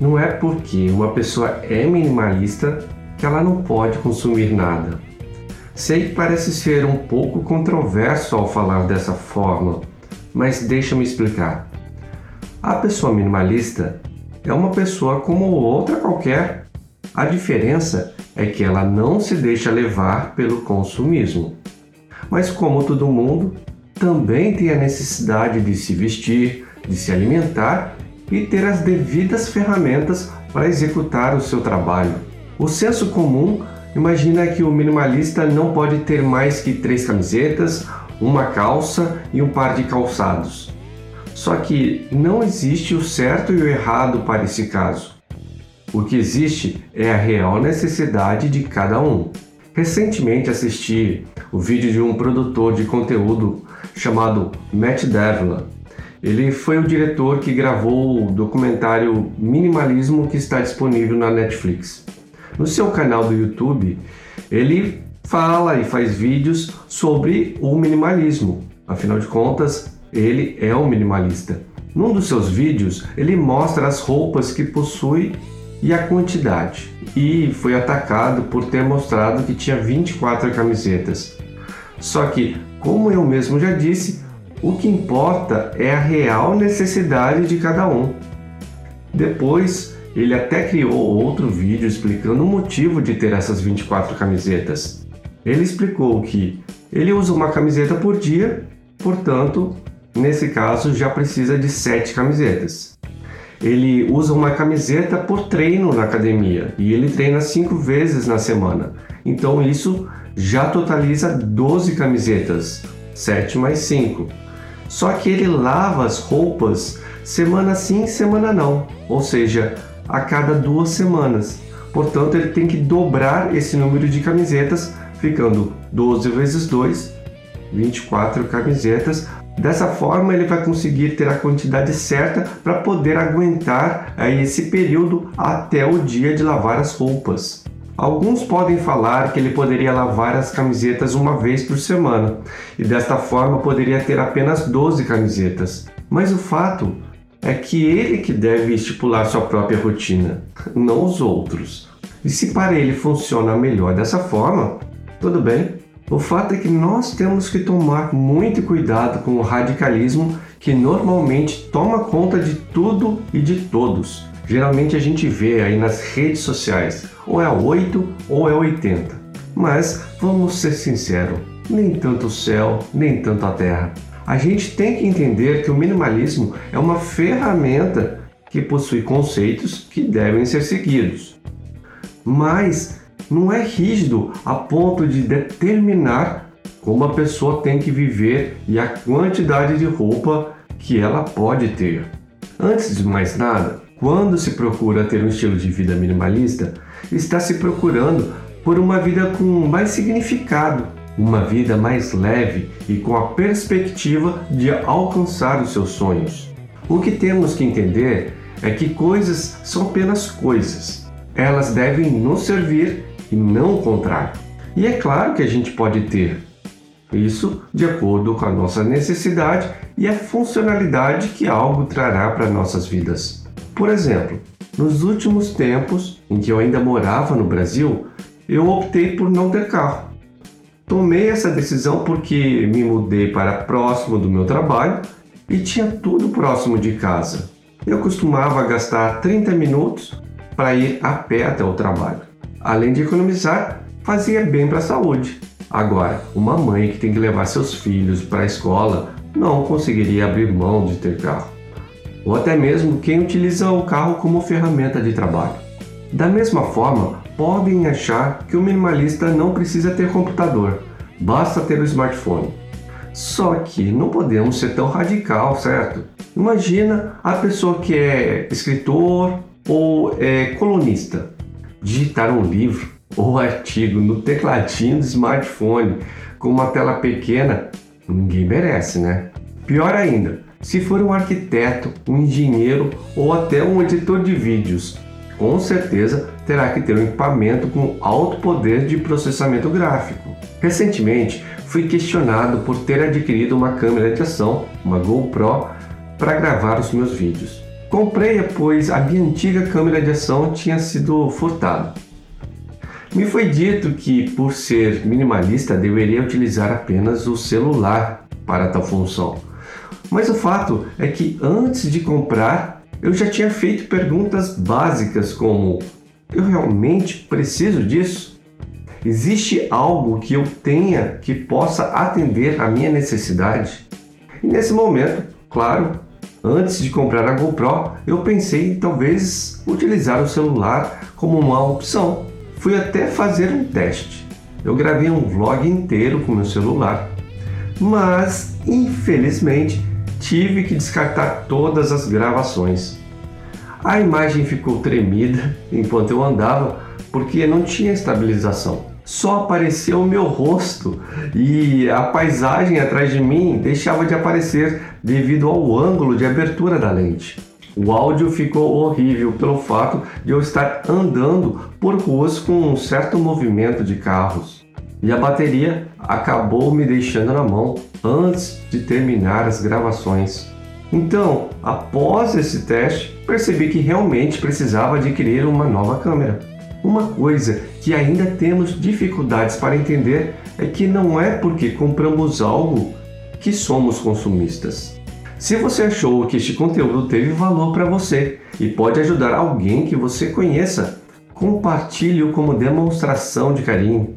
Não é porque uma pessoa é minimalista que ela não pode consumir nada. Sei que parece ser um pouco controverso ao falar dessa forma, mas deixa-me explicar. A pessoa minimalista é uma pessoa como outra qualquer. A diferença é que ela não se deixa levar pelo consumismo. Mas, como todo mundo, também tem a necessidade de se vestir, de se alimentar e ter as devidas ferramentas para executar o seu trabalho. O senso comum imagina que o minimalista não pode ter mais que três camisetas, uma calça e um par de calçados. Só que não existe o certo e o errado para esse caso. O que existe é a real necessidade de cada um. Recentemente assisti o vídeo de um produtor de conteúdo chamado Matt Devlin. Ele foi o diretor que gravou o documentário Minimalismo que está disponível na Netflix. No seu canal do YouTube, ele fala e faz vídeos sobre o minimalismo. Afinal de contas, ele é um minimalista. Num dos seus vídeos, ele mostra as roupas que possui e a quantidade. E foi atacado por ter mostrado que tinha 24 camisetas. Só que, como eu mesmo já disse, o que importa é a real necessidade de cada um. Depois, ele até criou outro vídeo explicando o motivo de ter essas 24 camisetas. Ele explicou que ele usa uma camiseta por dia, portanto, nesse caso já precisa de 7 camisetas. Ele usa uma camiseta por treino na academia e ele treina 5 vezes na semana. Então isso já totaliza 12 camisetas, 7 mais 5. Só que ele lava as roupas semana sim, semana não, ou seja, a cada duas semanas. Portanto, ele tem que dobrar esse número de camisetas, ficando 12 vezes 2, 24 camisetas. Dessa forma, ele vai conseguir ter a quantidade certa para poder aguentar aí, esse período até o dia de lavar as roupas. Alguns podem falar que ele poderia lavar as camisetas uma vez por semana e desta forma poderia ter apenas 12 camisetas. Mas o fato é que ele que deve estipular sua própria rotina, não os outros. E se para ele funciona melhor dessa forma, tudo bem. O fato é que nós temos que tomar muito cuidado com o radicalismo que normalmente toma conta de tudo e de todos. Geralmente a gente vê aí nas redes sociais, ou é 8 ou é 80. Mas vamos ser sinceros, nem tanto o céu, nem tanto a terra. A gente tem que entender que o minimalismo é uma ferramenta que possui conceitos que devem ser seguidos, mas não é rígido a ponto de determinar como a pessoa tem que viver e a quantidade de roupa que ela pode ter. Antes de mais nada, quando se procura ter um estilo de vida minimalista, está se procurando por uma vida com mais significado uma vida mais leve e com a perspectiva de alcançar os seus sonhos. O que temos que entender é que coisas são apenas coisas. Elas devem nos servir e não o contrário. E é claro que a gente pode ter isso de acordo com a nossa necessidade e a funcionalidade que algo trará para nossas vidas. Por exemplo, nos últimos tempos em que eu ainda morava no Brasil, eu optei por não ter carro. Tomei essa decisão porque me mudei para próximo do meu trabalho e tinha tudo próximo de casa. Eu costumava gastar 30 minutos para ir a pé até o trabalho. Além de economizar, fazia bem para a saúde. Agora, uma mãe que tem que levar seus filhos para a escola não conseguiria abrir mão de ter carro. Ou até mesmo quem utiliza o carro como ferramenta de trabalho. Da mesma forma, podem achar que o minimalista não precisa ter computador, basta ter o smartphone. Só que não podemos ser tão radical, certo? Imagina a pessoa que é escritor ou é colunista digitar um livro ou artigo no tecladinho do smartphone com uma tela pequena, ninguém merece, né? Pior ainda, se for um arquiteto, um engenheiro ou até um editor de vídeos, com certeza terá que ter um equipamento com alto poder de processamento gráfico. Recentemente, fui questionado por ter adquirido uma câmera de ação, uma GoPro, para gravar os meus vídeos. Comprei-a pois a minha antiga câmera de ação tinha sido furtada. Me foi dito que, por ser minimalista, deveria utilizar apenas o celular para tal função. Mas o fato é que antes de comprar, eu já tinha feito perguntas básicas como: eu realmente preciso disso? Existe algo que eu tenha que possa atender a minha necessidade? E nesse momento, claro, antes de comprar a GoPro, eu pensei em talvez utilizar o celular como uma opção. Fui até fazer um teste. Eu gravei um vlog inteiro com meu celular, mas infelizmente tive que descartar todas as gravações. A imagem ficou tremida enquanto eu andava porque não tinha estabilização. Só apareceu o meu rosto e a paisagem atrás de mim deixava de aparecer devido ao ângulo de abertura da lente. O áudio ficou horrível pelo fato de eu estar andando por ruas com um certo movimento de carros. E a bateria acabou me deixando na mão antes de terminar as gravações. Então, após esse teste, percebi que realmente precisava adquirir uma nova câmera. Uma coisa que ainda temos dificuldades para entender é que não é porque compramos algo que somos consumistas. Se você achou que este conteúdo teve valor para você e pode ajudar alguém que você conheça, compartilhe-o como demonstração de carinho.